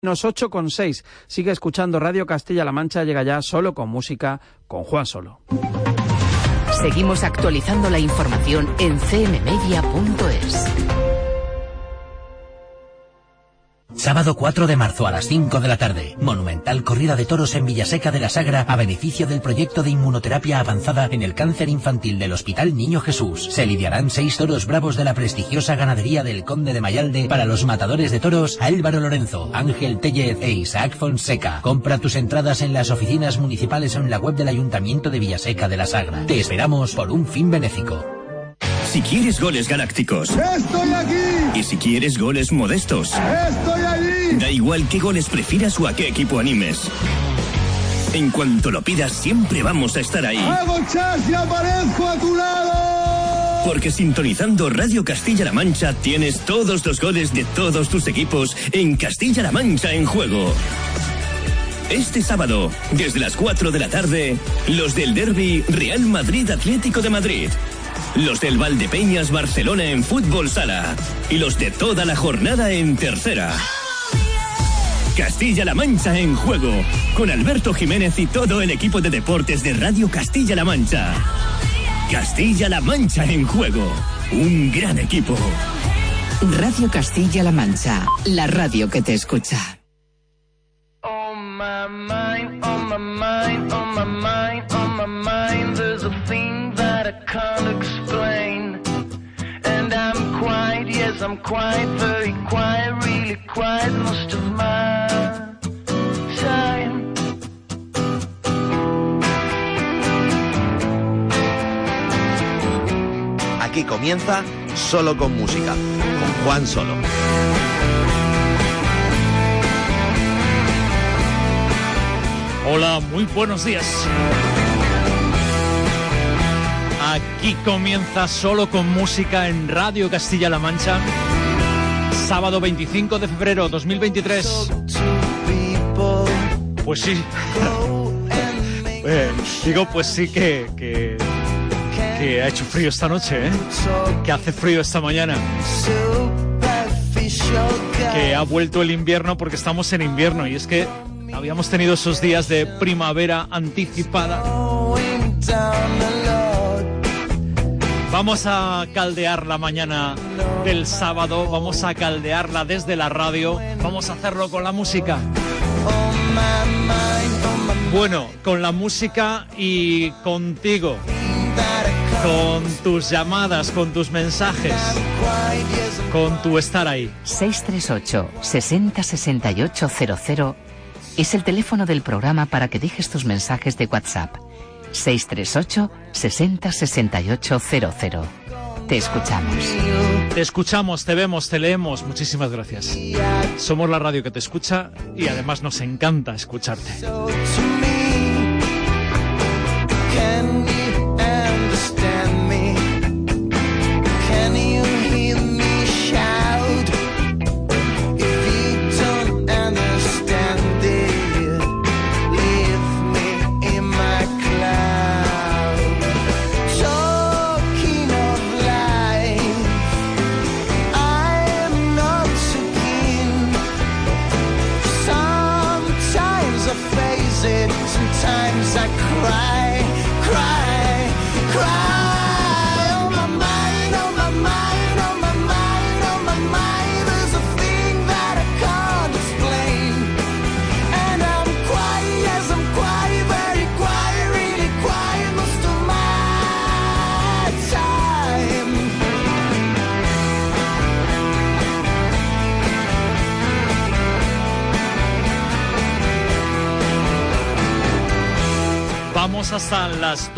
Nos 8 con 6. Sigue escuchando Radio Castilla-La Mancha. Llega ya solo con música con Juan Solo. Seguimos actualizando la información en cmmedia.es. Sábado 4 de marzo a las 5 de la tarde. Monumental corrida de toros en Villaseca de la Sagra a beneficio del proyecto de inmunoterapia avanzada en el cáncer infantil del Hospital Niño Jesús. Se lidiarán seis toros bravos de la prestigiosa ganadería del Conde de Mayalde para los matadores de toros Álvaro Lorenzo, Ángel Tellez e Isaac Fonseca. Compra tus entradas en las oficinas municipales o en la web del Ayuntamiento de Villaseca de la Sagra. Te esperamos por un fin benéfico. Si quieres goles galácticos. ¡Estoy aquí! Y si quieres goles modestos. ¡Estoy allí! Da igual qué goles prefieras o a qué equipo animes. En cuanto lo pidas, siempre vamos a estar ahí. ¡Hago chas y aparezco a tu lado! Porque sintonizando Radio Castilla-La Mancha tienes todos los goles de todos tus equipos en Castilla-La Mancha en juego. Este sábado, desde las 4 de la tarde, los del Derby Real Madrid Atlético de Madrid los del Valdepeñas Barcelona en fútbol sala y los de toda la jornada en tercera. Castilla-La Mancha en juego, con Alberto Jiménez y todo el equipo de deportes de Radio Castilla-La Mancha. Castilla-La Mancha en juego, un gran equipo. Radio Castilla-La Mancha, la radio que te escucha. Quiet, very quiet, really quiet most of my time. Aquí comienza Solo con Música, con Juan Solo. Hola, muy buenos días. Aquí comienza solo con música en Radio Castilla-La Mancha. Sábado 25 de febrero 2023. Pues sí. Eh, digo, pues sí que, que, que ha hecho frío esta noche, ¿eh? Que hace frío esta mañana. Que ha vuelto el invierno porque estamos en invierno y es que habíamos tenido esos días de primavera anticipada. Vamos a caldear la mañana del sábado, vamos a caldearla desde la radio, vamos a hacerlo con la música. Bueno, con la música y contigo, con tus llamadas, con tus mensajes, con tu estar ahí. 638 60 68 00 es el teléfono del programa para que dejes tus mensajes de WhatsApp. 638 60 68 00. Te escuchamos. Te escuchamos, te vemos, te leemos. Muchísimas gracias. Somos la radio que te escucha y además nos encanta escucharte.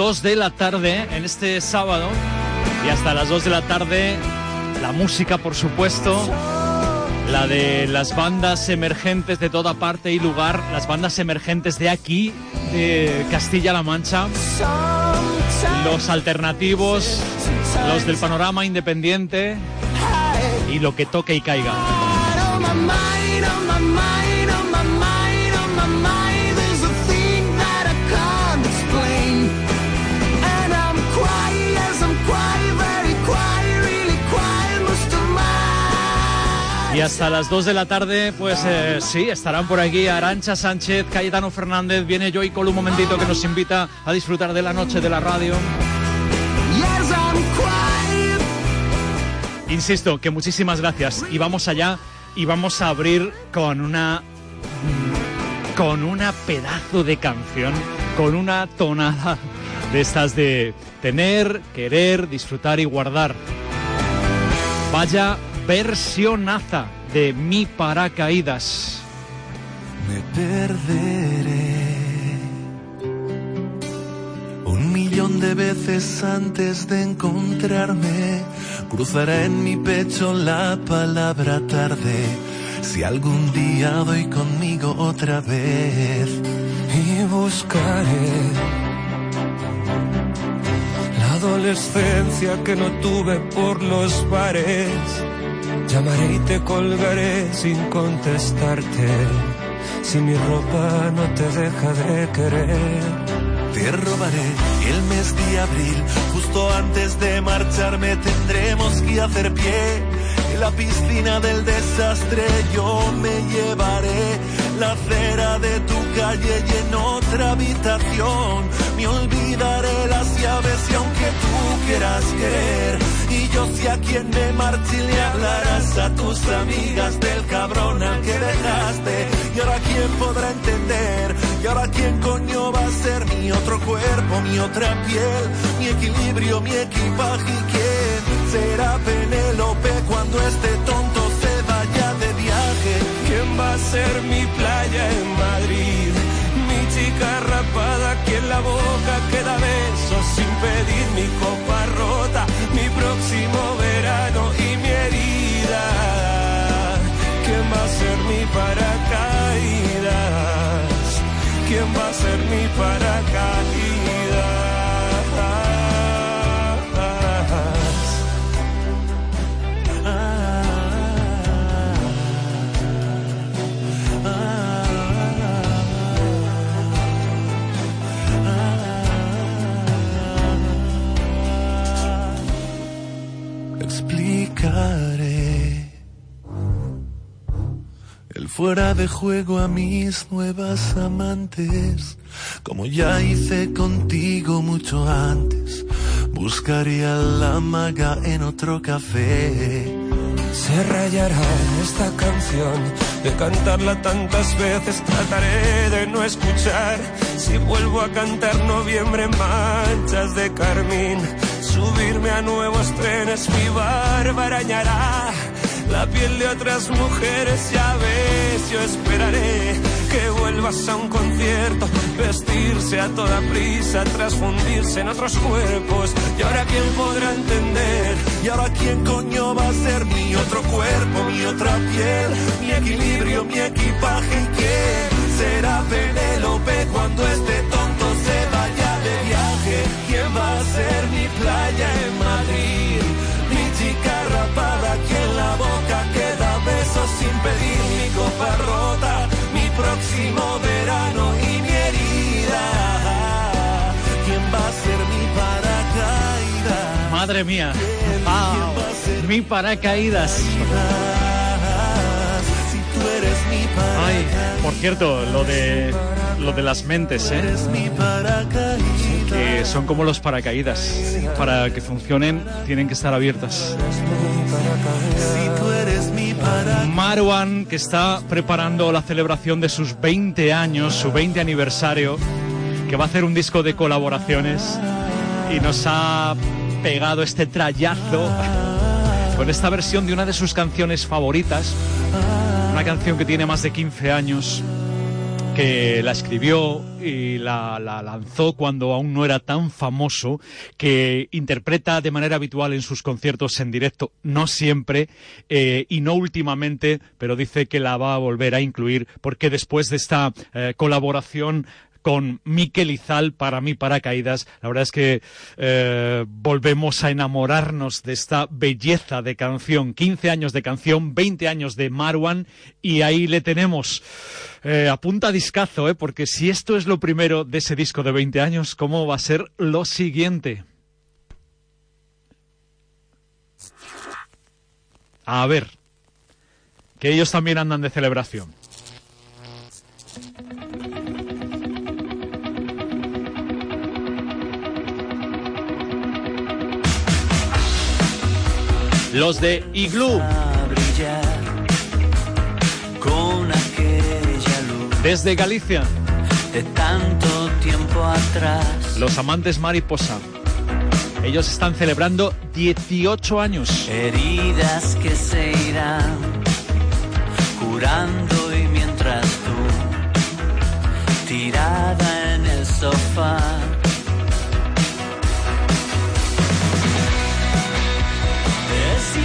2 de la tarde en este sábado. Y hasta las 2 de la tarde, la música, por supuesto. La de las bandas emergentes de toda parte y lugar, las bandas emergentes de aquí, de Castilla-La Mancha, los alternativos, los del panorama independiente y lo que toque y caiga. Y hasta las 2 de la tarde, pues eh, sí, estarán por aquí Arancha Sánchez, Cayetano Fernández, viene Joy Col un momentito que nos invita a disfrutar de la noche de la radio. Insisto, que muchísimas gracias y vamos allá y vamos a abrir con una mm, con una pedazo de canción, con una tonada de estas de tener, querer, disfrutar y guardar. Vaya versionaza de Mi Paracaídas. Me perderé un millón de veces antes de encontrarme. Cruzará en mi pecho la palabra tarde. Si algún día doy conmigo otra vez y buscaré la adolescencia que no tuve por los bares. Llamaré y te colgaré sin contestarte. Si mi ropa no te deja de querer, te robaré el mes de abril. Justo antes de marcharme tendremos que hacer pie. En la piscina del desastre yo me llevaré la acera de tu calle y en otra habitación. Me olvidaré las llaves y aunque tú quieras querer y yo sé a quién me marche y le hablarás a tus amigas del cabrón al que dejaste. Y ahora quién podrá entender y ahora quién coño va a ser mi otro cuerpo, mi otra piel, mi equilibrio, mi equipaje y quién será Penélope va a ser mi playa en Madrid? Mi chica rapada que en la boca queda besos sin pedir mi copa rota, mi próximo verano y mi herida. ¿Quién va a ser mi paracaídas? ¿Quién va a ser mi paracaídas? Fuera de juego a mis nuevas amantes, como ya hice contigo mucho antes. Buscaría la maga en otro café. Se rayará esta canción de cantarla tantas veces. Trataré de no escuchar. Si vuelvo a cantar noviembre, manchas de carmín. Subirme a nuevos trenes, mi barba la piel de otras mujeres. Ya ves, yo esperaré que vuelvas a un concierto, vestirse a toda prisa, transfundirse en otros cuerpos. Y ahora quién podrá entender, y ahora quién coño va a ser mi otro cuerpo, mi otra piel, mi equilibrio, mi equipaje. Madre mía. Mi paracaídas. Ay, por cierto, lo de lo de las mentes, ¿eh? Que son como los paracaídas. Para que funcionen tienen que estar abiertas. Marwan, que está preparando la celebración de sus 20 años, su 20 aniversario, que va a hacer un disco de colaboraciones y nos ha pegado este trayazo con esta versión de una de sus canciones favoritas, una canción que tiene más de 15 años que la escribió y la, la, lanzó cuando aún no era tan famoso, que interpreta de manera habitual en sus conciertos en directo, no siempre eh, y no últimamente, pero dice que la va a volver a incluir porque después de esta eh, colaboración con Miquel Izal para mí paracaídas. La verdad es que eh, volvemos a enamorarnos de esta belleza de canción. 15 años de canción, 20 años de Marwan y ahí le tenemos. Eh, a punta discazo, ¿eh? porque si esto es lo primero de ese disco de 20 años, ¿cómo va a ser lo siguiente? A ver, que ellos también andan de celebración. Los de Igloo. con aquella luz Desde Galicia. de tanto tiempo atrás. Los amantes mariposa. Ellos están celebrando 18 años. Heridas que se irán curando y mientras tú tirada en el sofá.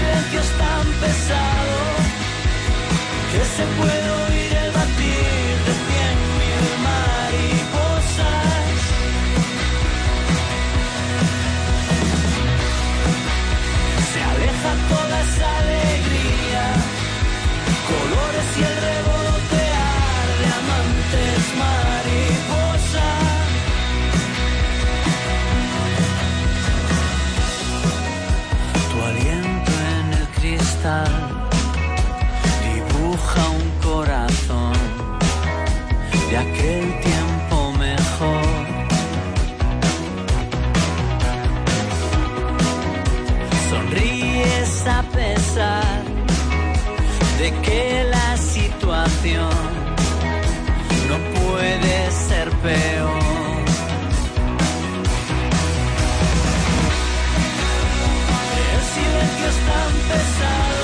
Silencio es tan pesado que se puede oír el batir de cien mil mariposas. Se aleja toda esa alegría, colores y el revolotear aquel tiempo mejor. Sonríes a pesar de que la situación no puede ser peor. El silencio es tan pesado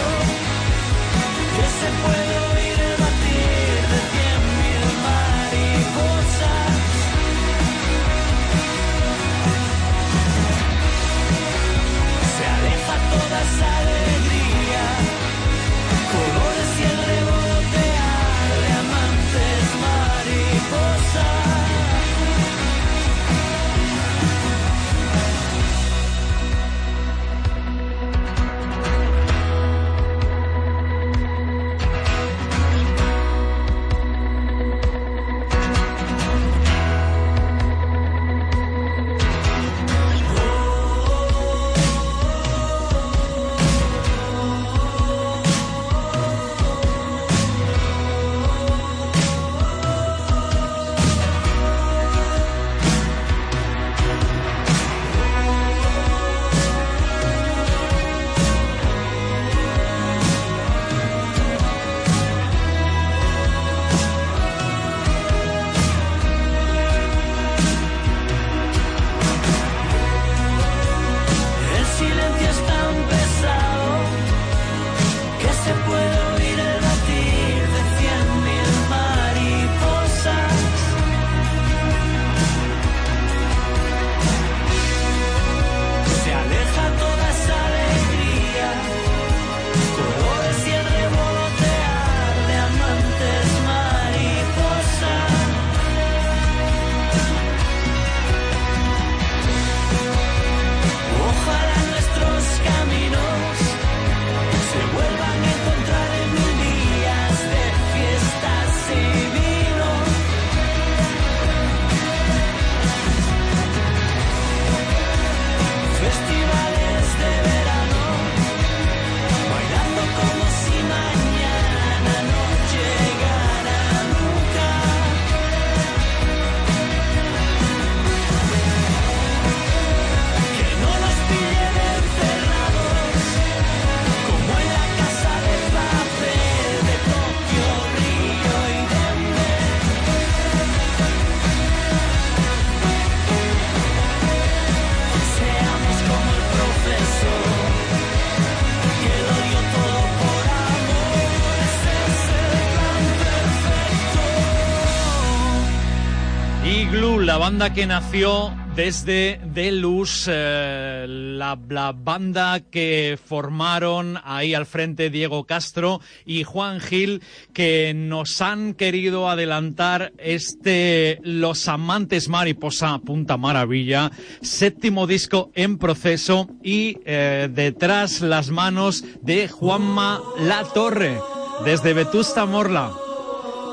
que nació desde Delus, eh, la, la banda que formaron ahí al frente Diego Castro y Juan Gil, que nos han querido adelantar este Los Amantes Mariposa, Punta Maravilla, séptimo disco en proceso y eh, detrás las manos de Juanma La Torre, desde Vetusta Morla.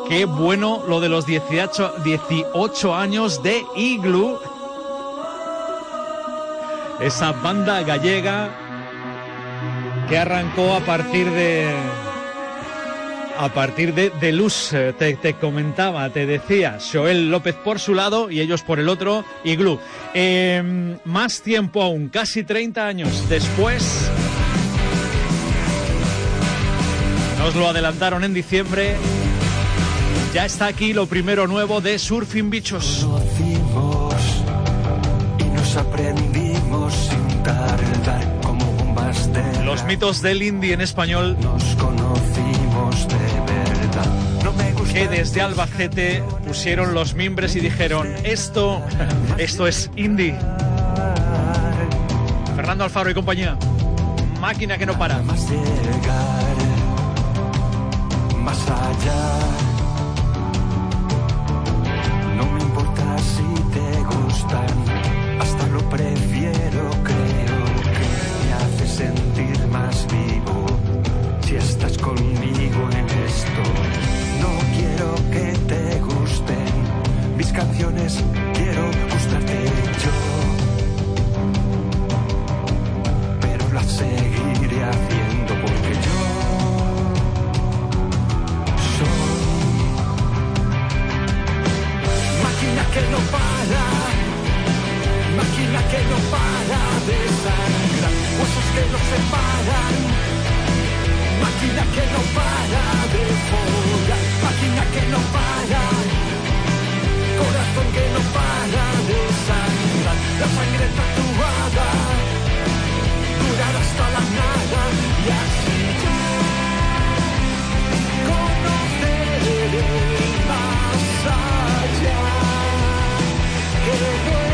Qué bueno lo de los 18, 18 años de Igloo. Esa banda gallega que arrancó a partir de. A partir de, de Luz, te, comentaba, te decía, Joel López por su lado y ellos por el otro, Igloo. Eh, más tiempo aún, casi 30 años después, nos lo adelantaron en diciembre, ya está aquí lo primero nuevo de Surfing Bichos. conocimos y nos aprendimos sin tardar como bombas de Los mitos del indie en español nos conocimos de verdad. No me gusta que desde Albacete pusieron los mimbres y dijeron, esto, esto es indie. Fernando Alfaro y compañía. Máquina que no para. más llegar más allá. Si te gustan, hasta lo prefiero, creo que me hace sentir más vivo. Si estás conmigo en esto, no quiero que te gusten mis canciones, quiero gustarte yo. Pero las seguiré haciendo que no para, máquina que no para de sangrar, huesos que no se paran, máquina que no para de follar, máquina que no para, corazón que no para de sangrar, la sangre tatuada, durar hasta la nada y así ya conoceré que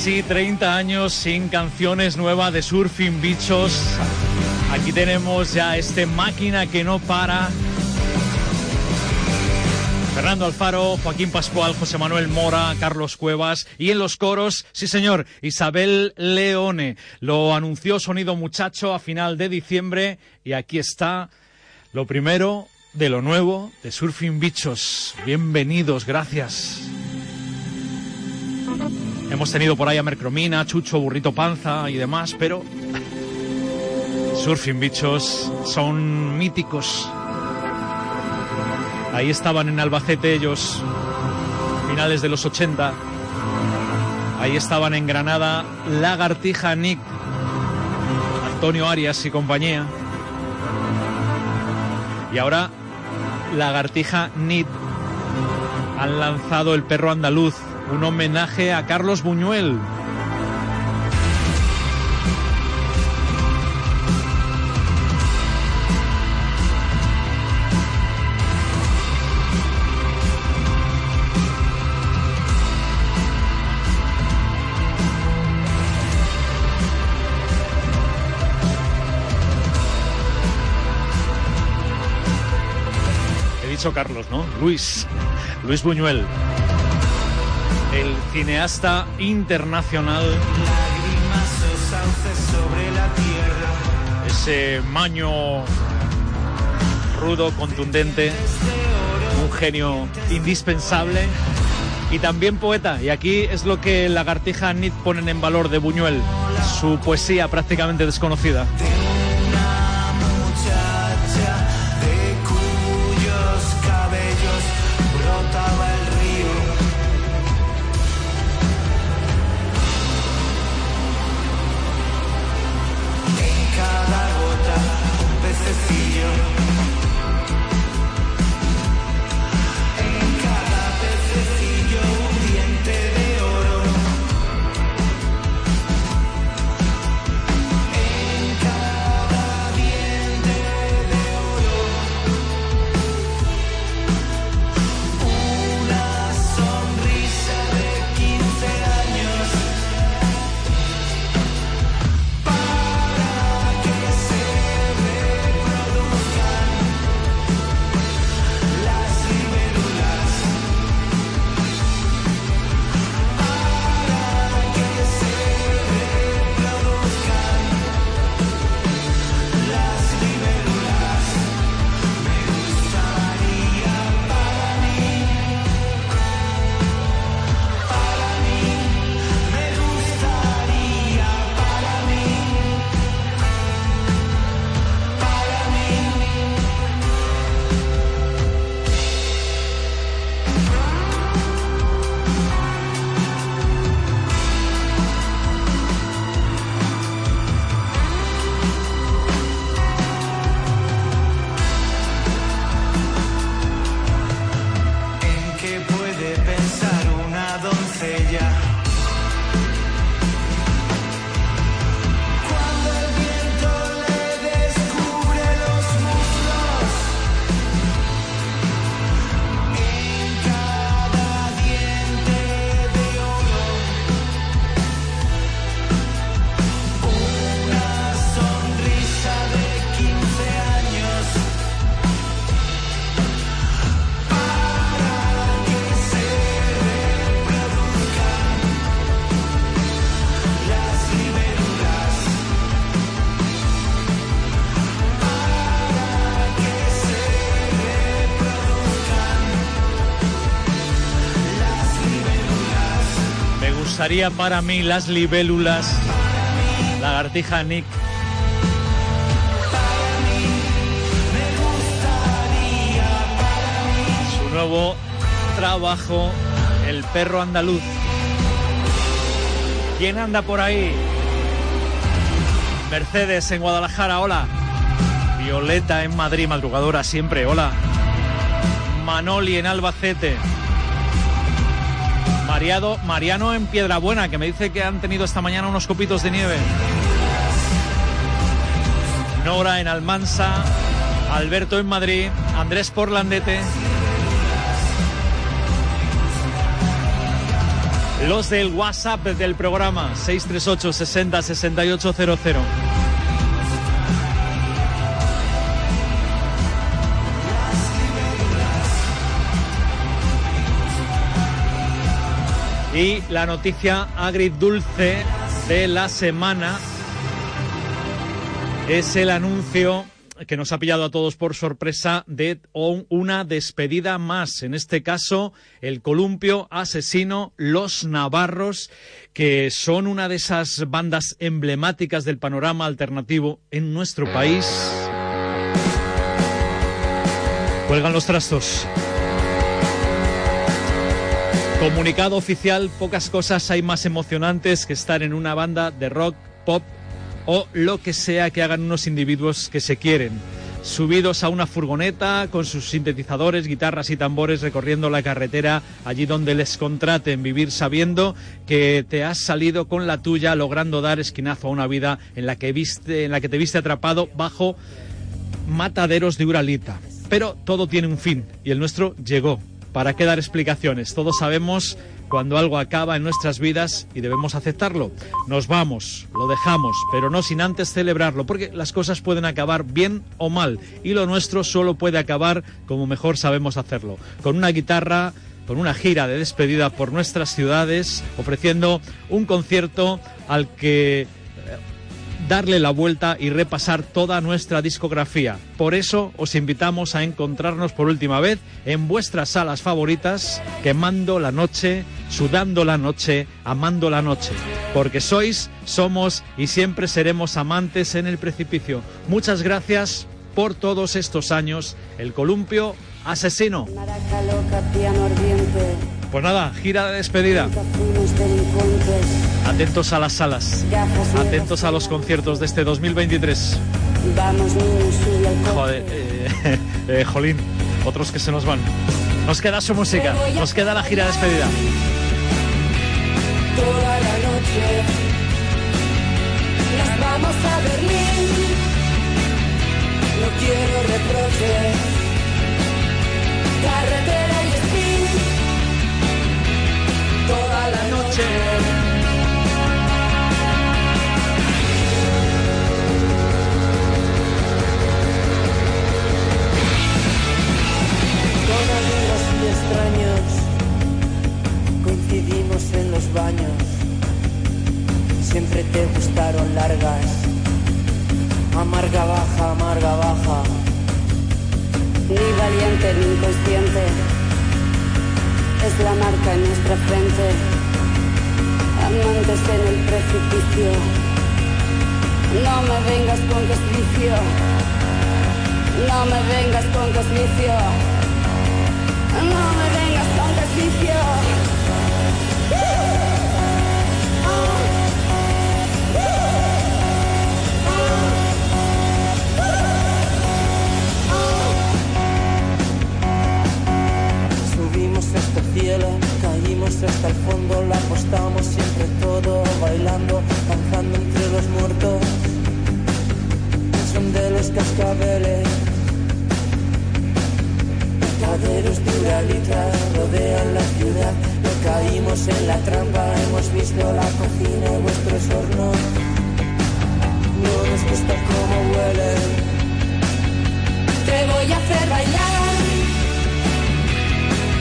Casi 30 años sin canciones nuevas de Surfing Bichos. Aquí tenemos ya este máquina que no para. Fernando Alfaro, Joaquín Pascual, José Manuel Mora, Carlos Cuevas y en los coros, sí señor, Isabel Leone. Lo anunció Sonido Muchacho a final de diciembre y aquí está lo primero de lo nuevo de Surfing Bichos. Bienvenidos, gracias. Hemos tenido por ahí a Mercromina, Chucho, Burrito Panza y demás, pero Surfing Bichos son míticos. Ahí estaban en Albacete ellos, finales de los 80. Ahí estaban en Granada Lagartija Nick, Antonio Arias y compañía. Y ahora Lagartija Nit han lanzado El Perro Andaluz, un homenaje a Carlos Buñuel. He dicho Carlos, ¿no? Luis. Luis Buñuel. El cineasta internacional. Ese maño rudo, contundente. Un genio indispensable. Y también poeta. Y aquí es lo que Lagartija Nit ponen en valor de Buñuel. Su poesía prácticamente desconocida. Me gustaría para mí las libélulas. Lagartija Nick. Su nuevo trabajo, El perro andaluz. ¿Quién anda por ahí? Mercedes en Guadalajara, hola. Violeta en Madrid, madrugadora siempre, hola. Manoli en Albacete. Mariano en Piedrabuena, que me dice que han tenido esta mañana unos copitos de nieve. Nora en Almansa, Alberto en Madrid, Andrés Porlandete. Los del WhatsApp del programa 638 60 6800. Y la noticia agridulce de la semana es el anuncio que nos ha pillado a todos por sorpresa de un- una despedida más. En este caso, el columpio asesino Los Navarros, que son una de esas bandas emblemáticas del panorama alternativo en nuestro país. Cuelgan los trastos. Comunicado oficial, pocas cosas hay más emocionantes que estar en una banda de rock, pop o lo que sea que hagan unos individuos que se quieren. Subidos a una furgoneta con sus sintetizadores, guitarras y tambores recorriendo la carretera allí donde les contraten, vivir sabiendo que te has salido con la tuya logrando dar esquinazo a una vida en la que viste, en la que te viste atrapado bajo mataderos de Uralita. Pero todo tiene un fin y el nuestro llegó. ¿Para qué dar explicaciones? Todos sabemos cuando algo acaba en nuestras vidas y debemos aceptarlo. Nos vamos, lo dejamos, pero no sin antes celebrarlo, porque las cosas pueden acabar bien o mal y lo nuestro solo puede acabar como mejor sabemos hacerlo. Con una guitarra, con una gira de despedida por nuestras ciudades, ofreciendo un concierto al que darle la vuelta y repasar toda nuestra discografía. Por eso os invitamos a encontrarnos por última vez en vuestras salas favoritas, quemando la noche, sudando la noche, amando la noche. Porque sois, somos y siempre seremos amantes en el precipicio. Muchas gracias por todos estos años. El columpio asesino. Maraca loca, Pues nada, gira de despedida. Atentos a las salas. Atentos a los conciertos de este 2023. Vamos niños, sube al coche. Joder, eh, eh, Jolín, otros que se nos van. Nos queda su música, nos queda la gira de despedida. toda la noche. Nos vamos a Berlín. No quiero reproches. Y extraños coincidimos en los baños. Siempre te gustaron largas. Amarga baja, amarga baja. Ni valiente ni inconsciente. Es la marca en nuestra frente. Amantes en el precipicio. No me vengas con vicio. No me vengas con vicio. No me vengas con caímos hasta el fondo, la rodean la ciudad. No caímos en la trampa, hemos visto la cocina y vuestros hornos. No nos gusta cómo huelen. Te voy a hacer bailar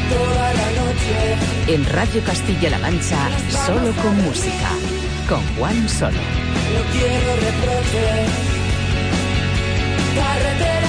toda la noche. En Radio Castilla-La Mancha, solo con música. Con Juan Solo. No quiero reproches. Carretera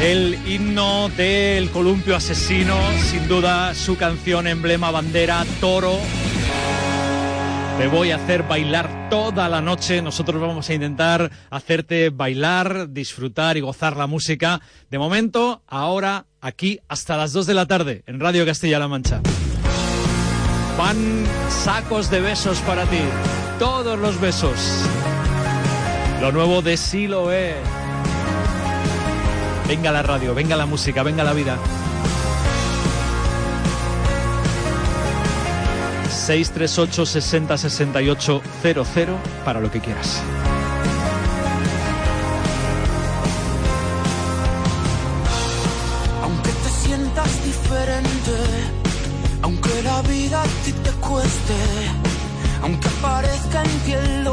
El himno del columpio asesino, sin duda su canción emblema bandera, Toro. Te voy a hacer bailar toda la noche. Nosotros vamos a intentar hacerte bailar, disfrutar y gozar la música. De momento, ahora, aquí hasta las 2 de la tarde en Radio Castilla-La Mancha. Van sacos de besos para ti. Todos los besos. Lo nuevo de Siloé. Venga la radio, venga la música, venga la vida. 638 60 68 00 para lo que quieras. Aunque te sientas diferente, aunque la vida a ti te cueste, aunque aparezca en ti el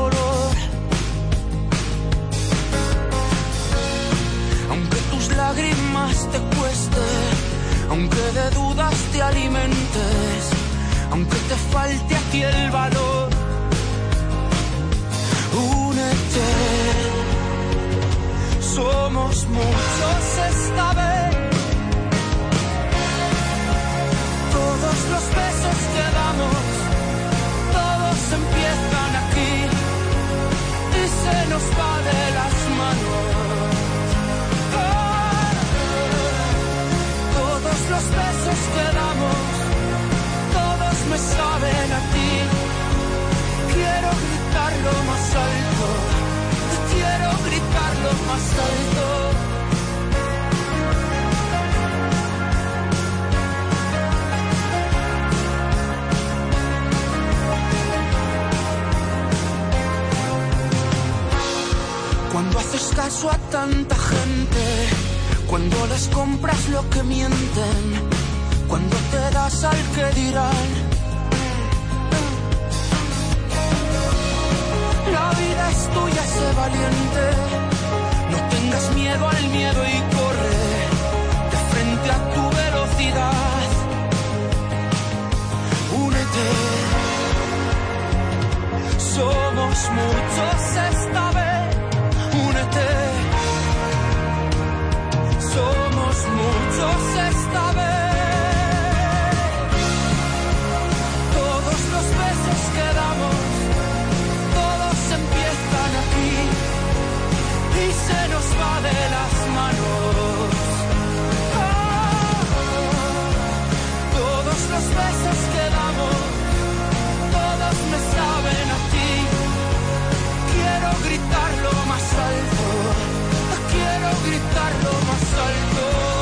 lágrimas te cueste, aunque de dudas te alimentes, aunque te falte a ti el valor, únete. Somos muchos esta vez. Todos los besos que damos, todos empiezan aquí y se nos va de las manos. Los besos que damos, todos me saben a ti. Quiero gritarlo más alto, quiero gritarlo más alto. Cuando haces caso a tanta gente, cuando les compras lo que mienten, cuando te das al que dirán. La vida es tuya, sé valiente, no tengas miedo al miedo y corre de frente a tu velocidad. Únete, somos muchos esta vez se nos va de las manos. Ah, todos los besos que damos, todos me saben a ti. Quiero gritarlo más alto, quiero gritarlo más alto.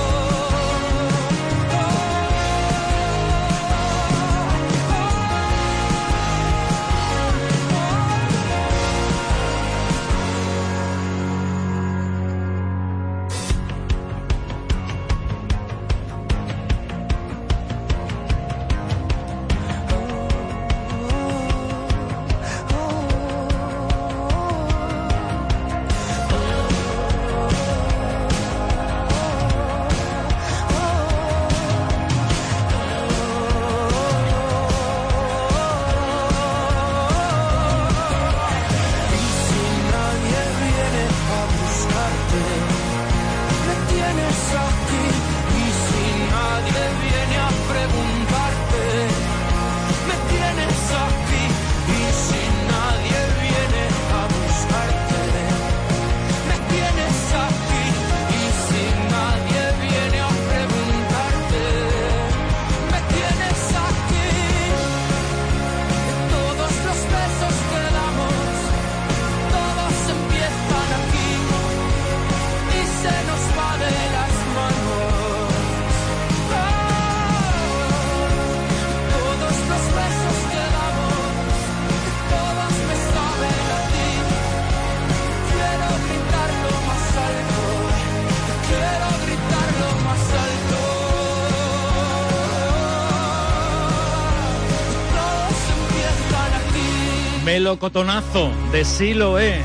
Melocotonazo de Siloé.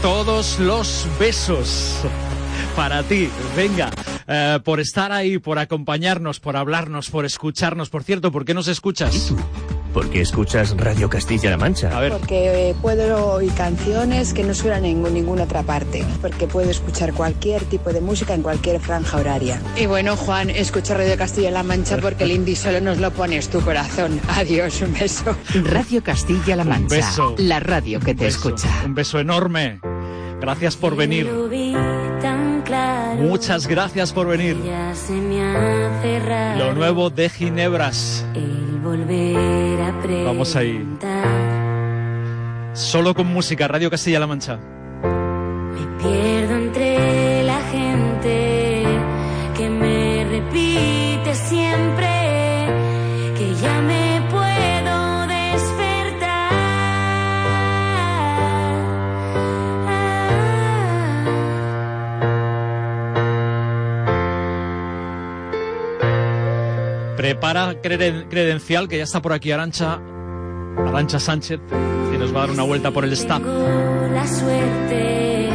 Todos los besos para ti. Venga, eh, por estar ahí, por acompañarnos, por hablarnos, por escucharnos. Por cierto, ¿por qué nos escuchas? ¿Por qué escuchas Radio Castilla-La Mancha? A ver. Porque eh, puedo oír canciones que no suenan en ninguna otra parte. Porque puedo escuchar cualquier tipo de música en cualquier franja horaria. Y bueno, Juan, escucha Radio Castilla-La Mancha porque el indie solo nos lo pones tu corazón. Adiós, un beso. Radio Castilla-La Mancha. beso. La radio que te beso, escucha. Un beso enorme. Gracias por venir. Muchas gracias por venir. ya se me hace raro Lo nuevo de Ginebras. el volver a. Vamos ahí. Solo con música, Radio Castilla-La Mancha. Credencial, que ya está por aquí Arancha, Arancha Sánchez, que nos va a dar una vuelta por el staff. La suerte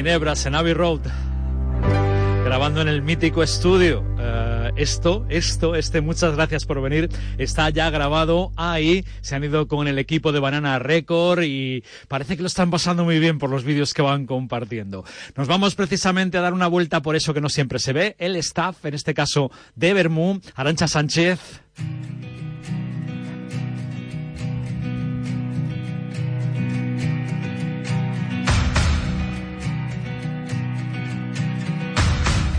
en Abbey Road, grabando en el mítico estudio. Eh, esto, esto, este, muchas gracias por venir. Está ya grabado ahí. Se han ido con el equipo de Banana Record y parece que lo están pasando muy bien por los vídeos que van compartiendo. Nos vamos precisamente a dar una vuelta por eso que no siempre se ve. El staff, en este caso de Bermú, Arancha Sánchez.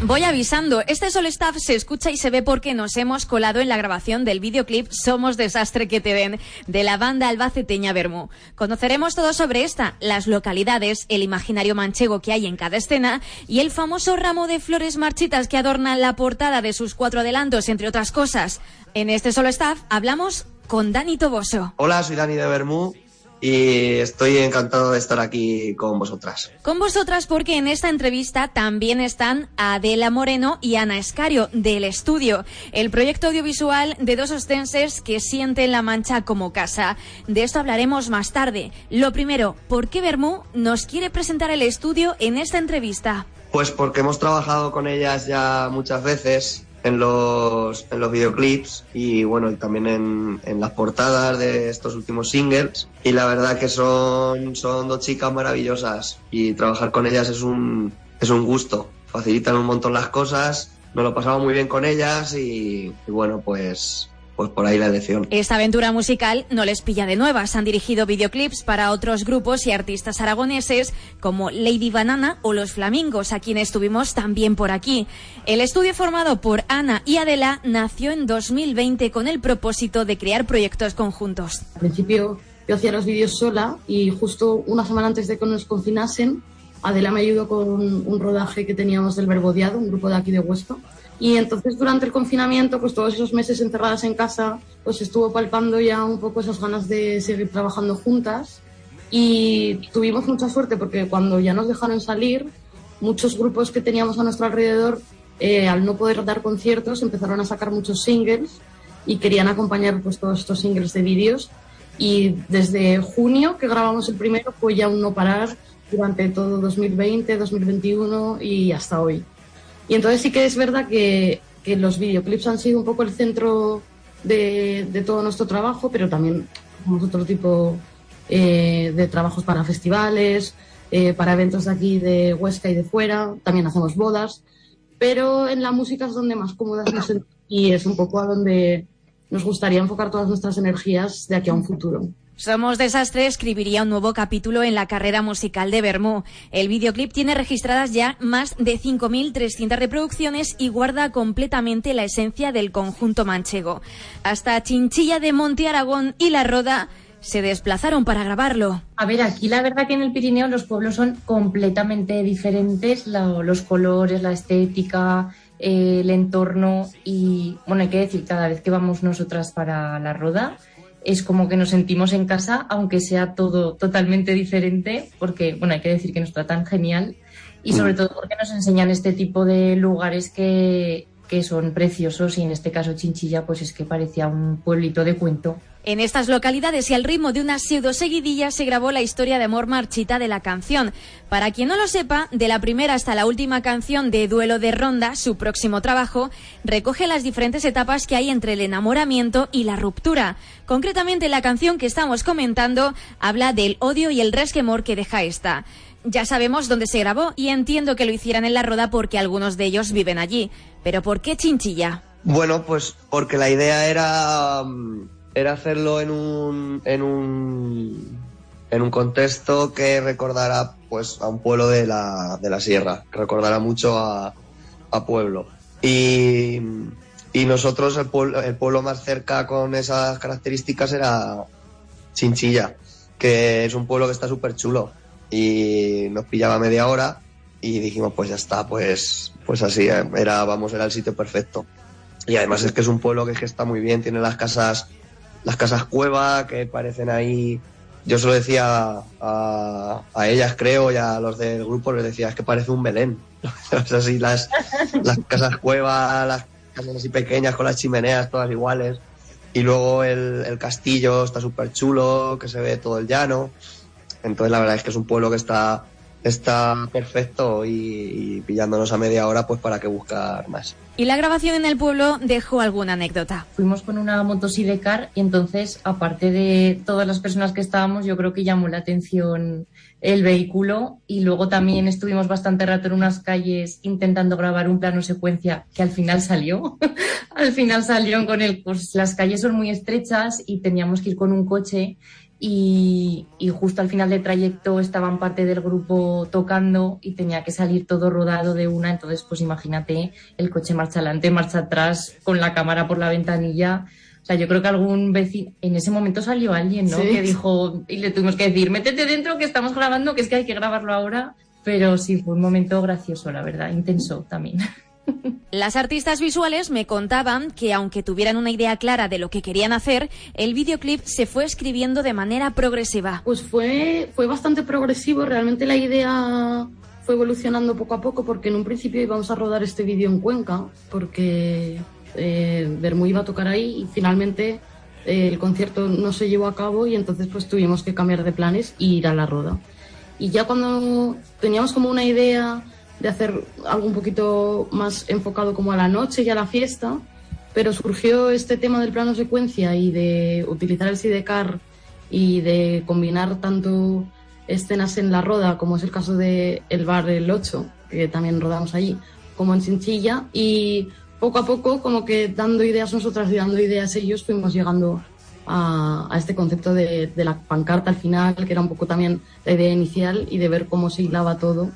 Voy avisando, este Solo Staff se escucha y se ve porque nos hemos colado en la grabación del videoclip Somos Desastre que te den de la banda albaceteña Bermú. Conoceremos todo sobre esta, las localidades, el imaginario manchego que hay en cada escena y el famoso ramo de flores marchitas que adornan la portada de sus cuatro adelantos, entre otras cosas. En este Solo Staff hablamos con Dani Toboso. Hola, soy Dani de Bermú y estoy encantado de estar aquí con vosotras. Con vosotras porque en esta entrevista también están Adela Moreno y Ana Escario del estudio, el proyecto audiovisual de dos ostenses que sienten La Mancha como casa. De esto hablaremos más tarde. Lo primero, ¿por qué Bermú nos quiere presentar el estudio en esta entrevista? Pues porque hemos trabajado con ellas ya muchas veces en los, en los videoclips y bueno, y también en, en las portadas de estos últimos singles. Y la verdad que son, son dos chicas maravillosas y trabajar con ellas es un, es un gusto. Facilitan un montón las cosas, nos lo pasamos muy bien con ellas y, y bueno, pues, pues por ahí la elección. Esta aventura musical no les pilla de nuevas. Han dirigido videoclips para otros grupos y artistas aragoneses como Lady Banana o Los Flamingos, a quienes tuvimos también por aquí. El estudio formado por Ana y Adela nació en 2020 con el propósito de crear proyectos conjuntos. Al principio yo hacía los vídeos sola y justo una semana antes de que nos confinasen, Adela me ayudó con un rodaje que teníamos del Verbodiado, un grupo de aquí de Huesca. Y entonces durante el confinamiento, pues todos esos meses encerradas en casa, pues estuvo palpando ya un poco esas ganas de seguir trabajando juntas. Y tuvimos mucha suerte porque cuando ya nos dejaron salir, muchos grupos que teníamos a nuestro alrededor, eh, al no poder dar conciertos, empezaron a sacar muchos singles y querían acompañar pues todos estos singles de vídeos Y desde junio que grabamos el primero fue ya un no parar durante todo 2020, 2021 y hasta hoy. Y entonces sí que es verdad que, que los videoclips han sido un poco el centro de, todo nuestro trabajo, pero también hacemos otro tipo eh, de trabajos para festivales, eh, para eventos de aquí de Huesca y de fuera, también hacemos bodas, pero en la música es donde más cómodas nos sentimos y es un poco a donde nos gustaría enfocar todas nuestras energías de aquí a un futuro. Somos Desastre escribiría un nuevo capítulo en la carrera musical de Bermú. El videoclip tiene registradas ya más de 5.300 reproducciones y guarda completamente la esencia del conjunto manchego. Hasta Chinchilla de Monte Aragón y La Roda se desplazaron para grabarlo. A ver, aquí la verdad que en el Pirineo los pueblos son completamente diferentes, los colores, la estética, eh, el entorno y, bueno, hay que decir, cada vez que vamos nosotras para la roda, es como que nos sentimos en casa, aunque sea todo totalmente diferente, porque, bueno, hay que decir que nos tratan genial y sobre todo porque nos enseñan este tipo de lugares que, que son preciosos y en este caso Chinchilla, pues es que parecía un pueblito de cuento. En estas localidades y al ritmo de una pseudo seguidilla se grabó la historia de amor marchita de la canción. Para quien no lo sepa, de la primera hasta la última canción de Duelo de Ronda, su próximo trabajo, recoge las diferentes etapas que hay entre el enamoramiento y la ruptura. Concretamente, la canción que estamos comentando habla del odio y el resquemor que deja esta. Ya sabemos dónde se grabó y entiendo que lo hicieran en la roda porque algunos de ellos viven allí. Pero ¿por qué Chinchilla? Bueno, pues porque la idea era, mm, era hacerlo en un, en un en un contexto que recordara pues a un pueblo de la, de la sierra, que recordara mucho a, a pueblo. Y, y nosotros el pueblo, el pueblo más cerca con esas características era Chinchilla, que es un pueblo que está súper chulo. Y nos pillaba media hora y dijimos, pues ya está, pues, pues así, eh, era, vamos, era el sitio perfecto. Y además es que es un pueblo que, es que está muy bien, tiene las casas, las casas cueva que parecen ahí. Yo se lo decía a, a ellas, creo, y a los del grupo, les decía, es que parece un Belén. así las, las casas cueva, las casas así pequeñas con las chimeneas todas iguales. Y luego el, el castillo está súper chulo, que se ve todo el llano. Entonces la verdad es que es un pueblo que está, está perfecto y, y pillándonos a media hora pues para que buscar más. Y la grabación en el pueblo dejó alguna anécdota. Fuimos con una motosidecar y entonces, aparte de todas las personas que estábamos, yo creo que llamó la atención el vehículo y luego también estuvimos bastante rato en unas calles intentando grabar un plano secuencia que al final salió. al final salieron con el, pues las calles son muy estrechas y teníamos que ir con un coche y, y justo al final del trayecto estaban parte del grupo tocando y tenía que salir todo rodado de una, entonces pues imagínate el coche marcha adelante, marcha atrás, con la cámara por la ventanilla. O sea, yo creo que algún vecino, en ese momento salió alguien, ¿no? Sí. Que dijo, y le tuvimos que decir, métete dentro que estamos grabando, que es que hay que grabarlo ahora. Pero sí, fue un momento gracioso, la verdad, intenso también. Las artistas visuales me contaban que aunque tuvieran una idea clara de lo que querían hacer, el videoclip se fue escribiendo de manera progresiva. Pues fue, fue bastante progresivo, realmente la idea fue evolucionando poco a poco porque en un principio íbamos a rodar este vídeo en Cuenca porque eh, iba a tocar ahí y finalmente eh, el concierto no se llevó a cabo y entonces pues tuvimos que cambiar de planes y ir a la roda. Y ya cuando teníamos como una idea de hacer algo un poquito más enfocado como a la noche y a la fiesta, pero surgió este tema del plano secuencia y de utilizar el sidecar y de combinar tanto escenas en la roda, como es el caso de El Bar El 8, que también rodamos allí, como en Chinchilla, y poco a poco, como que dando ideas nosotras y dando ideas ellos, fuimos llegando a, este concepto de, de la pancarta al final, que era un poco también la idea inicial, y de ver cómo se hilaba todo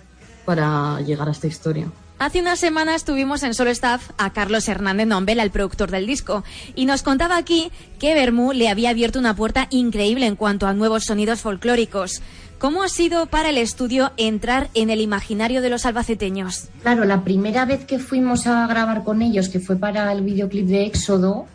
para llegar a esta historia. Hace unas semanas tuvimos en Solo Staff a Carlos Hernández Nombel, el productor del disco, y nos contaba aquí que Bermú le había abierto una puerta increíble en cuanto a nuevos sonidos folclóricos. ¿Cómo ha sido para el estudio entrar en el imaginario de los albaceteños? Claro, la primera vez que fuimos a grabar con ellos, que fue para el videoclip de Éxodo,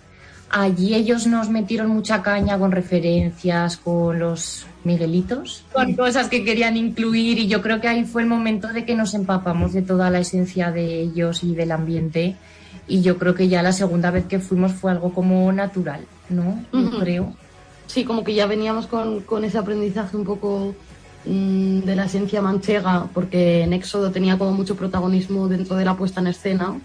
allí ellos nos metieron mucha caña con referencias, con los Miguelitos, con cosas que querían incluir y yo creo que ahí fue el momento de que nos empapamos de toda la esencia de ellos y del ambiente y yo creo que ya la segunda vez que fuimos fue algo como natural, ¿no? Yo Ujú. creo. sí, como que ya veníamos con, con ese aprendizaje un poco mm, de la esencia manchega, porque en Éxodo tenía como mucho protagonismo dentro de la puesta en escena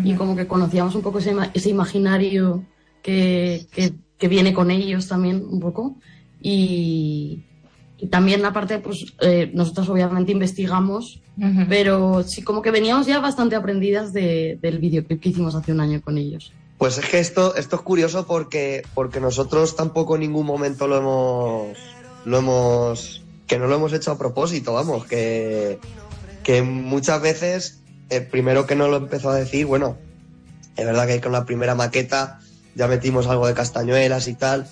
y como que conocíamos un poco ese, ese imaginario que, que, que viene con ellos también un poco. Y, y también aparte, pues eh, nosotros obviamente investigamos, pero sí como que veníamos ya bastante aprendidas de- del videoclip que hicimos hace un año con ellos. Pues es que esto, esto es curioso porque, porque nosotros tampoco en ningún momento lo hemos, lo hemos, que no lo hemos hecho a propósito, vamos, que, que muchas veces, el primero que nos lo empezó a decir, bueno, es verdad que con la primera maqueta ya metimos algo de castañuelas y tal,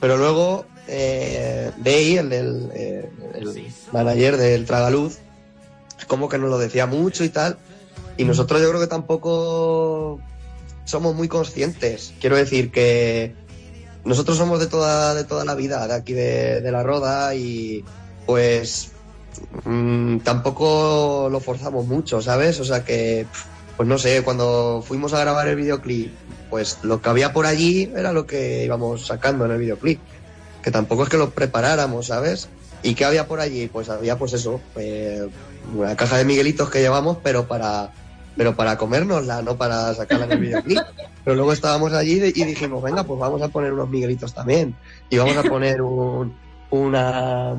pero luego eh, Day, el, del- eh, el manager del Tragaluz, como que nos lo decía mucho y tal, y nosotros yo creo que tampoco somos muy conscientes. Quiero decir que nosotros somos de toda, de toda la vida, de aquí de, de la Roda, y pues mm, tampoco lo forzamos mucho, ¿sabes? O sea que, pues no sé, cuando fuimos a grabar el videoclip, pues lo que había por allí era lo que íbamos sacando en el videoclip. Que tampoco es que lo preparáramos, ¿sabes? ¿Y qué había por allí? Pues había, pues eso, eh, una caja de miguelitos que llevamos, pero para, pero para comérnosla, no para sacarla en el videoclip. Pero luego estábamos allí y dijimos, venga, pues vamos a poner unos miguelitos también. Y vamos a poner un, una,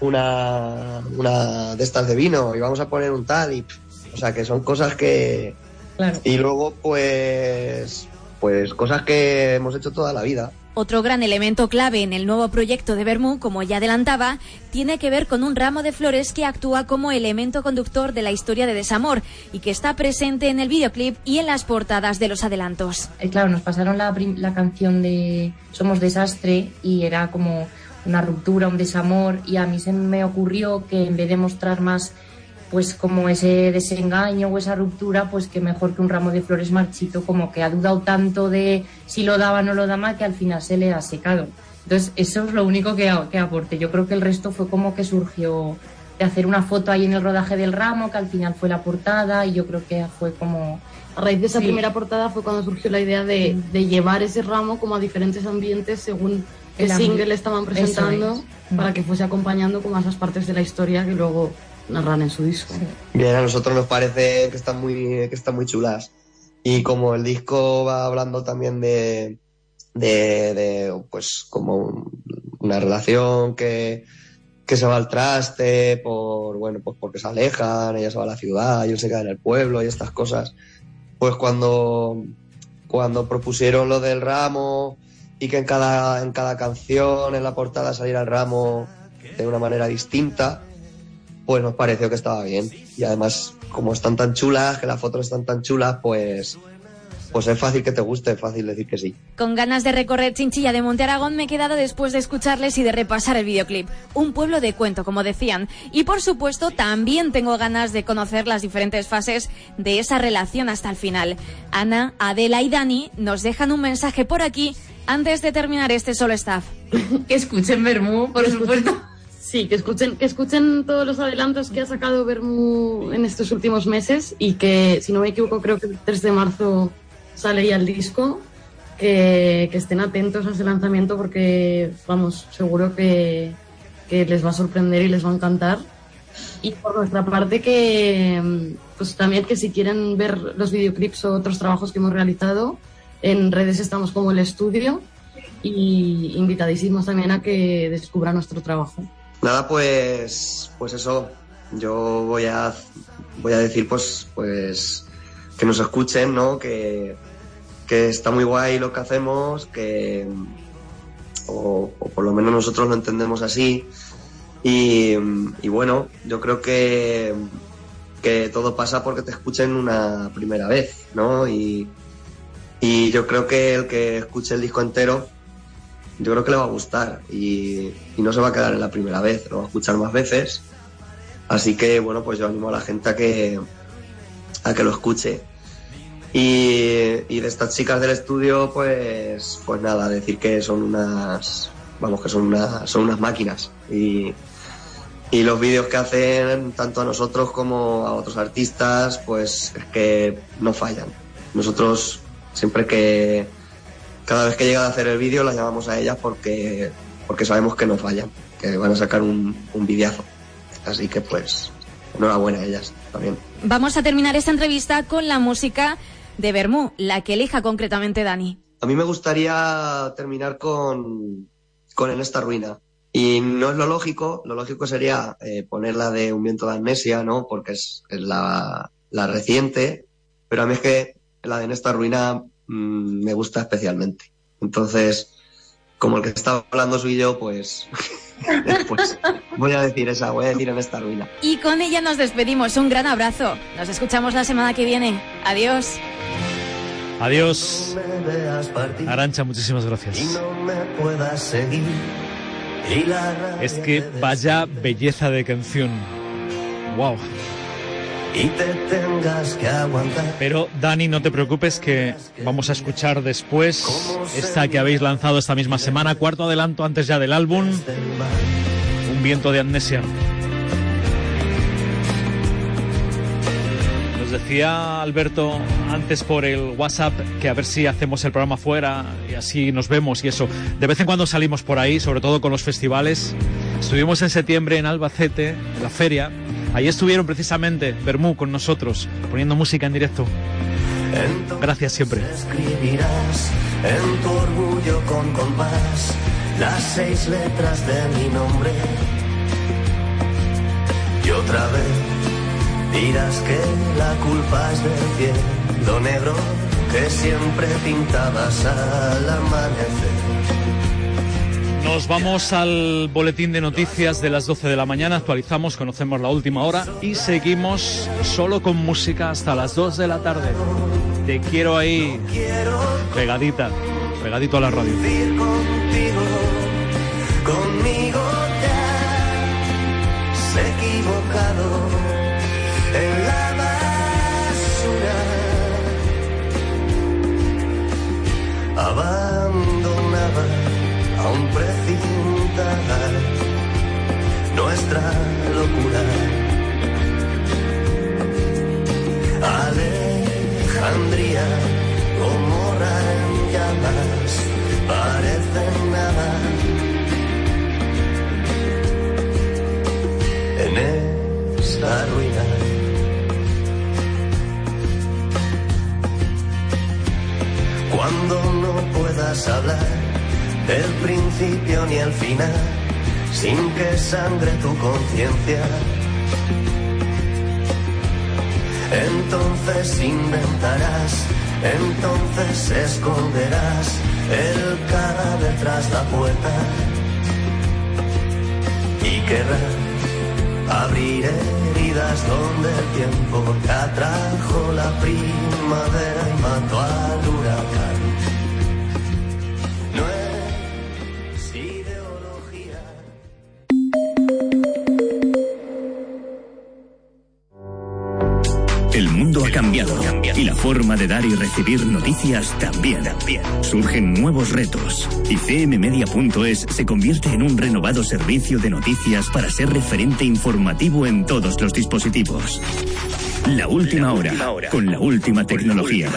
una, una de estas de vino y vamos a poner un tal. Y, o sea, que son cosas que... Y luego, pues, pues cosas que hemos hecho toda la vida. Otro gran elemento clave en el nuevo proyecto de Bermú, como ya adelantaba, tiene que ver con un ramo de flores que actúa como elemento conductor de la historia de desamor y que está presente en el videoclip y en las portadas de los adelantos. Eh, claro, nos pasaron la, canción de Somos Desastre y era como una ruptura, un desamor y a mí se me ocurrió que en vez de mostrar más pues como ese desengaño o esa ruptura, pues que mejor que un ramo de flores marchito, como que ha dudado tanto de si lo daba o no lo daba que al final se le ha secado. Entonces eso es lo único que, que aporté. Yo creo que el resto fue como que surgió de hacer una foto ahí en el rodaje del ramo, que al final fue la portada y yo creo que fue como... A raíz de esa Sí. primera portada fue cuando surgió la idea de, de llevar ese ramo como a diferentes ambientes según El ambi- single estaban presentando es. para que fuese acompañando como a esas partes de la historia que luego narran en su disco. Bien, a nosotros nos parece que están muy, que están muy chulas. Y como el disco va hablando también de, de, de, pues como un- una relación que, que se va al traste por, bueno, pues porque se alejan, ella se va a la ciudad y él se queda en el pueblo y estas cosas. Pues cuando, cuando propusieron lo del ramo y que en cada, en cada canción, en la portada saliera el ramo de una manera distinta, pues nos pareció que estaba bien. Y además, como están tan chulas, que las fotos están tan chulas, pues, pues es fácil que te guste, es fácil decir que sí. Con ganas de recorrer Chinchilla de Monte Aragón me he quedado después de escucharles y de repasar el videoclip. Un pueblo de cuento, como decían. Y por supuesto, también tengo ganas de conocer las diferentes fases de esa relación hasta el final. Ana, Adela y Dani nos dejan un mensaje por aquí antes de terminar este solo staff. que escuchen Bermú, por supuesto. Sí, que escuchen, que escuchen todos los adelantos que ha sacado Bermú en estos últimos meses y que, si no me equivoco, creo que el 3 de marzo sale ya el disco. Que, que estén atentos a ese lanzamiento porque, vamos, seguro que, que les va a sorprender y les va a encantar. Y por nuestra parte que, pues también que si quieren ver los videoclips o otros trabajos que hemos realizado, en redes estamos como el estudio y invitadísimos también a que descubran nuestro trabajo. Nada, pues, pues eso. Yo voy a, voy a decir, pues, pues, que nos escuchen, ¿no? Que, que está muy guay lo que hacemos, que, o, por lo menos nosotros lo entendemos así. Y, y bueno, yo creo que, que todo pasa porque te escuchen una primera vez, ¿no? Y, y yo creo que el que escuche el disco entero, yo creo que le va a gustar y, y no se va a quedar en la primera vez, lo va a escuchar más veces. Así que bueno, pues yo animo a la gente a que, a que lo escuche. Y, y de estas chicas del estudio, pues, pues nada, decir que son unas, vamos, que son unas, son unas máquinas. Y, y los vídeos que hacen, tanto a nosotros como a otros artistas, pues es que no fallan. Nosotros siempre que, cada vez que llega a hacer el vídeo las llamamos a ellas porque, porque sabemos que no fallan, que van a sacar un, un videazo. Así que pues, enhorabuena a ellas también. Vamos a terminar esta entrevista con la música de Bermú, la que elija concretamente Dani. A mí me gustaría terminar con, con En esta ruina. Y no es lo lógico, lo lógico sería eh, ponerla de Un viento de amnesia, ¿no? Porque es, es la, la reciente, pero a mí es que la de En esta ruina mm, me gusta especialmente. Entonces, como el que está hablando soy yo, pues, pues voy a decir esa, voy a decir En esta ruina. Y con ella nos despedimos. Un gran abrazo. Nos escuchamos la semana que viene. Adiós. Adiós. Arancha, muchísimas gracias. Es que vaya belleza de canción. Wow. Y te tengas que aguantar. Pero Dani, no te preocupes que vamos a escuchar después esta que habéis lanzado esta misma semana, cuarto adelanto antes ya del álbum, Un viento de amnesia. Nos decía Alberto antes por el WhatsApp que a ver si hacemos el programa fuera y así nos vemos y eso. De vez en cuando salimos por ahí, sobre todo con los festivales. Estuvimos en septiembre en Albacete, en la feria. Ahí estuvieron precisamente Bermú con nosotros, poniendo música en directo. Gracias siempre. Escribirás en tu orgullo con compás las seis letras de mi nombre. Y otra vez dirás que la culpa es del cielo negro que siempre pintabas al amanecer. Nos vamos al boletín de noticias de las 12 de la mañana, actualizamos, conocemos la última hora y seguimos solo con música hasta las 2 de la tarde. Te quiero ahí, pegadita, pegadito a la radio. conmigo te has equivocado en la basura. Abandonaba a un sangre tu conciencia. Entonces inventarás, entonces esconderás el cara detrás la puerta y querrás abrir heridas donde el tiempo atrajo la primavera y mató al huracán. De dar y recibir noticias también. Surgen nuevos retos y cmmedia.es se convierte en un renovado servicio de noticias para ser referente informativo en todos los dispositivos. La última hora, con la última tecnología.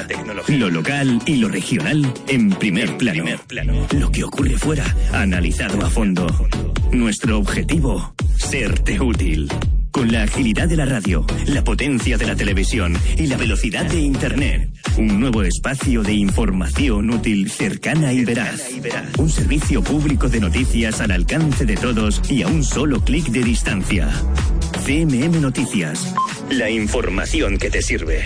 Lo local y lo regional en primer plano. Lo que ocurre fuera, analizado a fondo. Nuestro objetivo, serte útil. Con la agilidad de la radio, la potencia de la televisión y la velocidad de Internet. Un nuevo espacio de información útil, cercana y veraz. Un servicio público de noticias al alcance de todos y a un solo clic de distancia. CMM Noticias. La información que te sirve.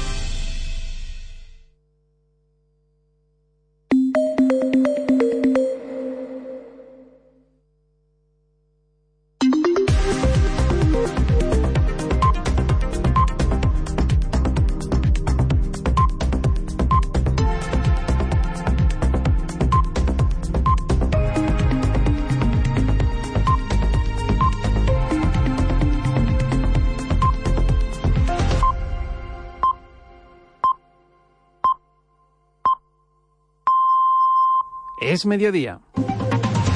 Mediodía.